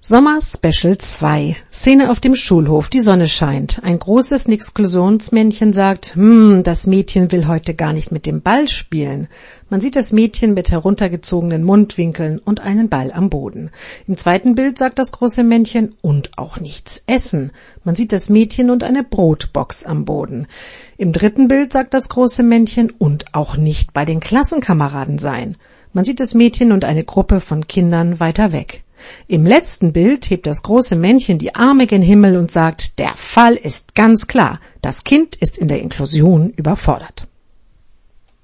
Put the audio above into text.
Sommer Special 2. Szene auf dem Schulhof, die Sonne scheint. Ein großes Nixklusionsmännchen sagt, hm, das Mädchen will heute gar nicht mit dem Ball spielen. Man sieht das Mädchen mit heruntergezogenen Mundwinkeln und einen Ball am Boden. Im zweiten Bild sagt das große Männchen und auch nichts essen. Man sieht das Mädchen und eine Brotbox am Boden. Im dritten Bild sagt das große Männchen und auch nicht bei den Klassenkameraden sein. Man sieht das Mädchen und eine Gruppe von Kindern weiter weg. Im letzten Bild hebt das große Männchen die Arme gen Himmel und sagt, der Fall ist ganz klar, das Kind ist in der Inklusion überfordert.